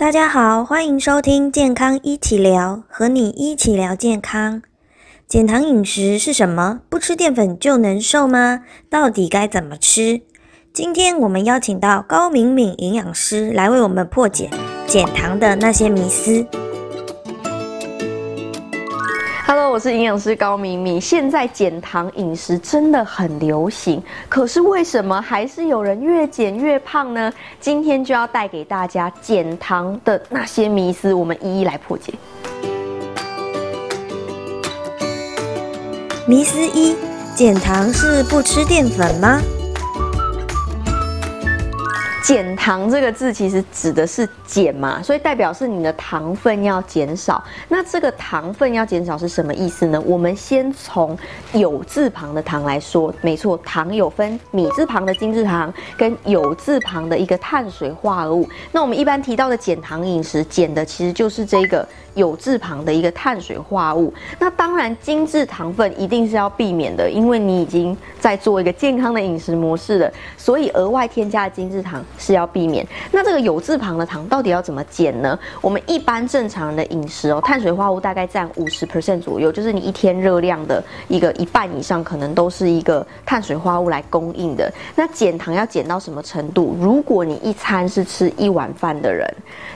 大家好，欢迎收听健康一起聊，和你一起聊健康。减糖饮食是什么？不吃淀粉就能瘦吗？到底该怎么吃？今天我们邀请到高敏敏营养师来为我们破解减糖的那些迷思。我是营养师高敏敏。现在减糖饮食真的很流行，可是为什么还是有人越减越胖呢？今天就要带给大家减糖的那些迷思，我们一一来破解。迷思一：减糖是不吃淀粉吗？减糖这个字其实指的是减嘛，所以代表是你的糖分要减少。那这个糖分要减少是什么意思呢？我们先从有字旁的糖来说，没错，糖有分米字旁的精制糖跟有字旁的一个碳水化合物。那我们一般提到的减糖饮食，减的其实就是这个。有字旁的一个碳水化合物，那当然精致糖分一定是要避免的，因为你已经在做一个健康的饮食模式了，所以额外添加精致糖是要避免。那这个有字旁的糖到底要怎么减呢？我们一般正常人的饮食哦，碳水化合物大概占五十 percent 左右，就是你一天热量的一个一半以上，可能都是一个碳水化合物来供应的。那减糖要减到什么程度？如果你一餐是吃一碗饭的人，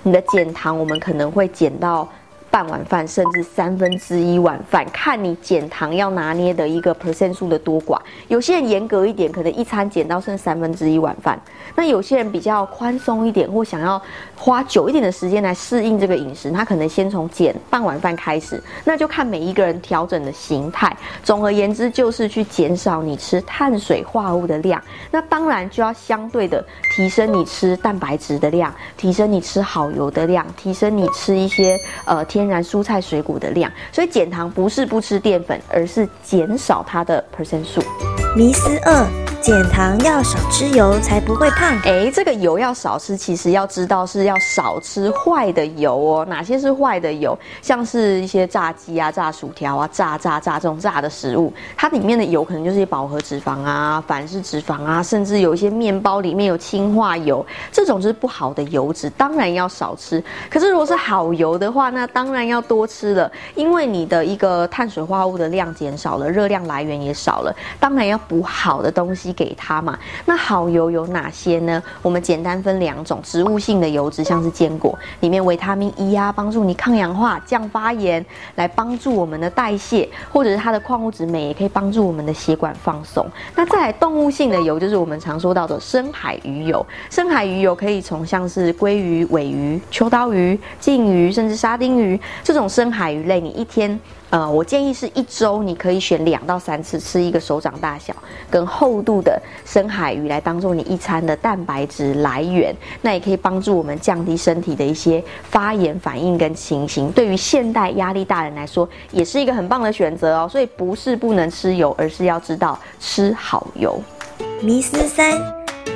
你的减糖我们可能会减到。半碗饭，甚至三分之一碗饭，看你减糖要拿捏的一个 percent 数的多寡。有些人严格一点，可能一餐减到剩三分之一碗饭。那有些人比较宽松一点，或想要花久一点的时间来适应这个饮食，他可能先从减半碗饭开始。那就看每一个人调整的形态。总而言之，就是去减少你吃碳水化合物的量。那当然就要相对的提升你吃蛋白质的量，提升你吃好油的量，提升你吃一些呃天。天然蔬菜水果的量，所以减糖不是不吃淀粉，而是减少它的 percent 数。迷思二。减糖要少吃油才不会胖。哎，这个油要少吃，其实要知道是要少吃坏的油哦。哪些是坏的油？像是一些炸鸡啊、炸薯条啊、炸炸炸这种炸的食物，它里面的油可能就是一些饱和脂肪啊、反式脂肪啊，甚至有一些面包里面有氢化油，这种就是不好的油脂，当然要少吃。可是如果是好油的话，那当然要多吃了，因为你的一个碳水化合物的量减少了，热量来源也少了，当然要补好的东西。给它嘛？那好油有哪些呢？我们简单分两种：植物性的油脂，像是坚果里面维他命 E 啊，帮助你抗氧化、降发炎，来帮助我们的代谢；或者是它的矿物质镁，也可以帮助我们的血管放松。那再来动物性的油，就是我们常说到的深海鱼油。深海鱼油可以从像是鲑鱼、尾鱼、秋刀鱼、鲭鱼，甚至沙丁鱼这种深海鱼类，你一天。呃，我建议是一周你可以选两到三次吃一个手掌大小跟厚度的深海鱼来当做你一餐的蛋白质来源，那也可以帮助我们降低身体的一些发炎反应跟情形。对于现代压力大人来说，也是一个很棒的选择哦。所以不是不能吃油，而是要知道吃好油。迷思三：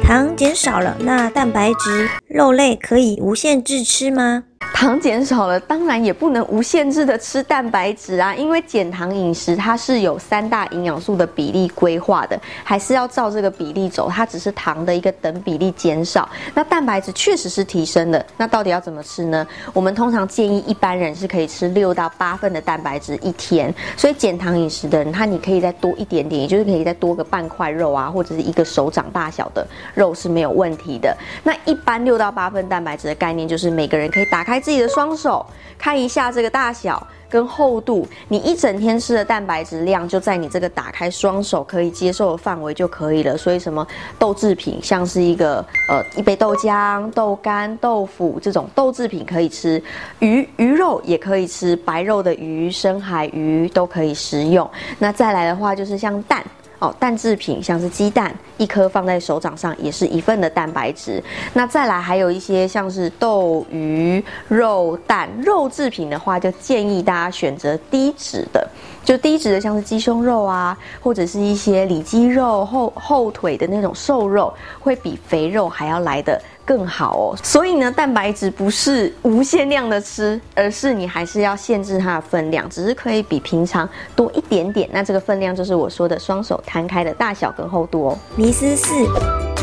糖减少了，那蛋白质肉类可以无限制吃吗？糖减少了，当然也不能无限制的吃蛋白质啊，因为减糖饮食它是有三大营养素的比例规划的，还是要照这个比例走，它只是糖的一个等比例减少，那蛋白质确实是提升的。那到底要怎么吃呢？我们通常建议一般人是可以吃六到八份的蛋白质一天，所以减糖饮食的人，他你可以再多一点点，也就是可以再多个半块肉啊，或者是一个手掌大小的肉是没有问题的。那一般六到八份蛋白质的概念就是每个人可以打开。自己的双手看一下这个大小跟厚度，你一整天吃的蛋白质量就在你这个打开双手可以接受的范围就可以了。所以什么豆制品，像是一个呃一杯豆浆、豆干、豆腐这种豆制品可以吃，鱼鱼肉也可以吃，白肉的鱼、深海鱼都可以食用。那再来的话就是像蛋。哦，蛋制品像是鸡蛋，一颗放在手掌上也是一份的蛋白质。那再来还有一些像是豆、鱼、肉、蛋。肉制品的话，就建议大家选择低脂的，就低脂的像是鸡胸肉啊，或者是一些里脊肉、后后腿的那种瘦肉，会比肥肉还要来的。更好哦，所以呢，蛋白质不是无限量的吃，而是你还是要限制它的分量，只是可以比平常多一点点。那这个分量就是我说的双手摊开的大小跟厚度哦。迷思四，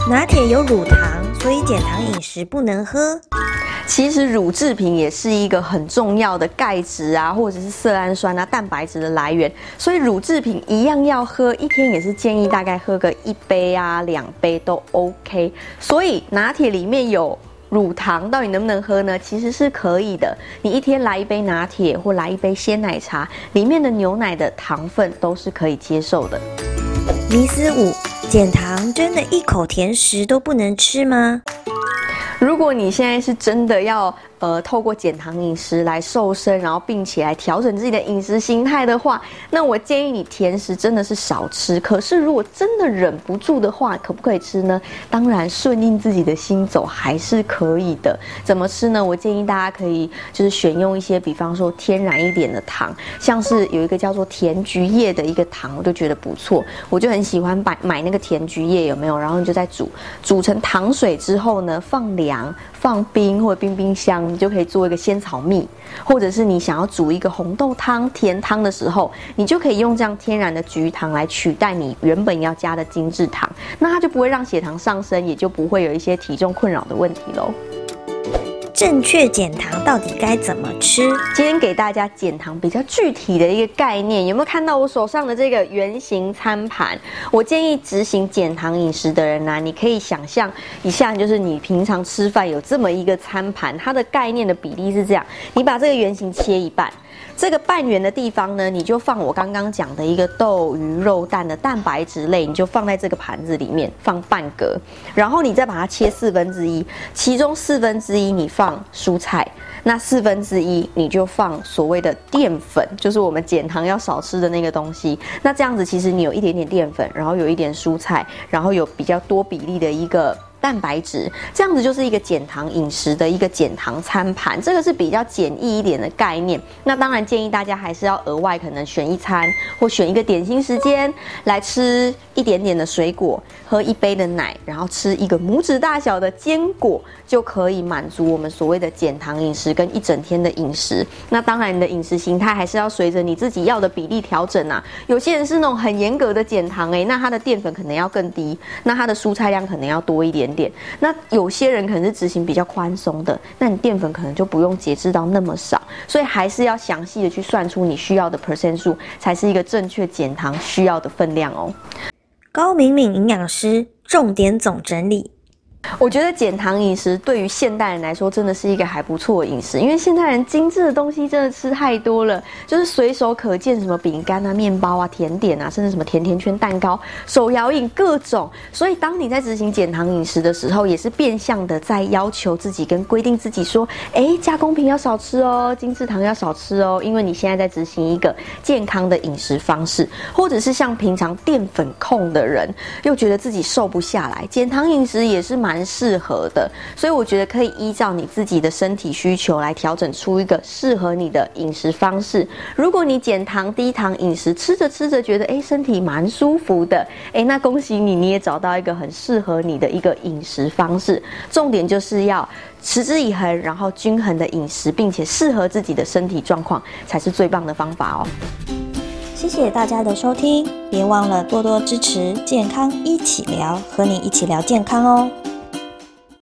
拿铁有乳糖，所以减糖饮食不能喝。其实乳制品也是一个很重要的钙质啊，或者是色氨酸啊、蛋白质的来源，所以乳制品一样要喝，一天也是建议大概喝个一杯啊、两杯都 OK。所以拿铁里面有乳糖，到底能不能喝呢？其实是可以的，你一天来一杯拿铁或来一杯鲜奶茶，里面的牛奶的糖分都是可以接受的。迷思五：减糖真的一口甜食都不能吃吗？如如果你现在是真的要。呃，透过减糖饮食来瘦身，然后并且来调整自己的饮食心态的话，那我建议你甜食真的是少吃。可是如果真的忍不住的话，可不可以吃呢？当然，顺应自己的心走还是可以的。怎么吃呢？我建议大家可以就是选用一些，比方说天然一点的糖，像是有一个叫做甜菊叶的一个糖，我就觉得不错。我就很喜欢买买那个甜菊叶，有没有？然后你就在煮，煮成糖水之后呢，放凉、放冰或者冰冰箱。你就可以做一个仙草蜜，或者是你想要煮一个红豆汤、甜汤的时候，你就可以用这样天然的菊糖来取代你原本要加的精制糖，那它就不会让血糖上升，也就不会有一些体重困扰的问题喽。正确减糖到底该怎么吃？今天给大家减糖比较具体的一个概念，有没有看到我手上的这个圆形餐盘？我建议执行减糖饮食的人呢，你可以想象一下，就是你平常吃饭有这么一个餐盘，它的概念的比例是这样：你把这个圆形切一半。这个半圆的地方呢，你就放我刚刚讲的一个豆、鱼、肉、蛋的蛋白质类，你就放在这个盘子里面放半格，然后你再把它切四分之一，其中四分之一你放蔬菜，那四分之一你就放所谓的淀粉，就是我们减糖要少吃的那个东西。那这样子其实你有一点点淀粉，然后有一点蔬菜，然后有比较多比例的一个。蛋白质这样子就是一个减糖饮食的一个减糖餐盘，这个是比较简易一点的概念。那当然建议大家还是要额外可能选一餐或选一个点心时间来吃一点点的水果，喝一杯的奶，然后吃一个拇指大小的坚果，就可以满足我们所谓的减糖饮食跟一整天的饮食。那当然你的饮食形态还是要随着你自己要的比例调整啊。有些人是那种很严格的减糖诶，那他的淀粉可能要更低，那他的蔬菜量可能要多一点。点，那有些人可能是执行比较宽松的，那你淀粉可能就不用节制到那么少，所以还是要详细的去算出你需要的 percent 数，才是一个正确减糖需要的分量哦。高敏敏营养师重点总整理。我觉得减糖饮食对于现代人来说真的是一个还不错的饮食，因为现代人精致的东西真的吃太多了，就是随手可见什么饼干啊、面包啊、甜点啊，甚至什么甜甜圈、蛋糕、手摇饮各种。所以当你在执行减糖饮食的时候，也是变相的在要求自己跟规定自己说：哎，加工品要少吃哦，精致糖要少吃哦，因为你现在在执行一个健康的饮食方式，或者是像平常淀粉控的人，又觉得自己瘦不下来，减糖饮食也是蛮。蛮适合的，所以我觉得可以依照你自己的身体需求来调整出一个适合你的饮食方式。如果你减糖低糖饮食，吃着吃着觉得哎身体蛮舒服的，哎那恭喜你，你也找到一个很适合你的一个饮食方式。重点就是要持之以恒，然后均衡的饮食，并且适合自己的身体状况，才是最棒的方法哦。谢谢大家的收听，别忘了多多支持健康一起聊，和你一起聊健康哦。